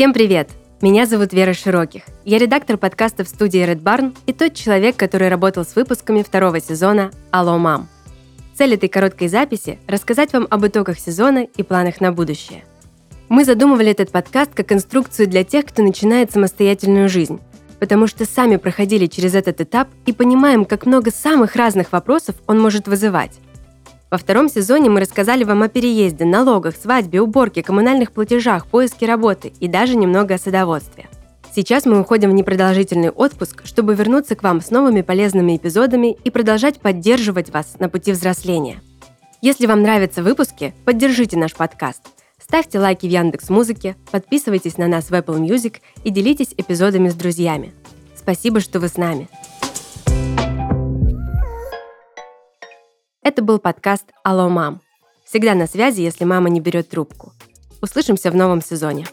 Всем привет! Меня зовут Вера Широких. Я редактор подкаста в студии Red Barn и тот человек, который работал с выпусками второго сезона «Алло, мам!». Цель этой короткой записи – рассказать вам об итогах сезона и планах на будущее. Мы задумывали этот подкаст как инструкцию для тех, кто начинает самостоятельную жизнь, потому что сами проходили через этот этап и понимаем, как много самых разных вопросов он может вызывать. Во втором сезоне мы рассказали вам о переезде, налогах, свадьбе, уборке, коммунальных платежах, поиске работы и даже немного о садоводстве. Сейчас мы уходим в непродолжительный отпуск, чтобы вернуться к вам с новыми полезными эпизодами и продолжать поддерживать вас на пути взросления. Если вам нравятся выпуски, поддержите наш подкаст. Ставьте лайки в Яндекс Музыке, подписывайтесь на нас в Apple Music и делитесь эпизодами с друзьями. Спасибо, что вы с нами. Это был подкаст «Алло, мам». Всегда на связи, если мама не берет трубку. Услышимся в новом сезоне.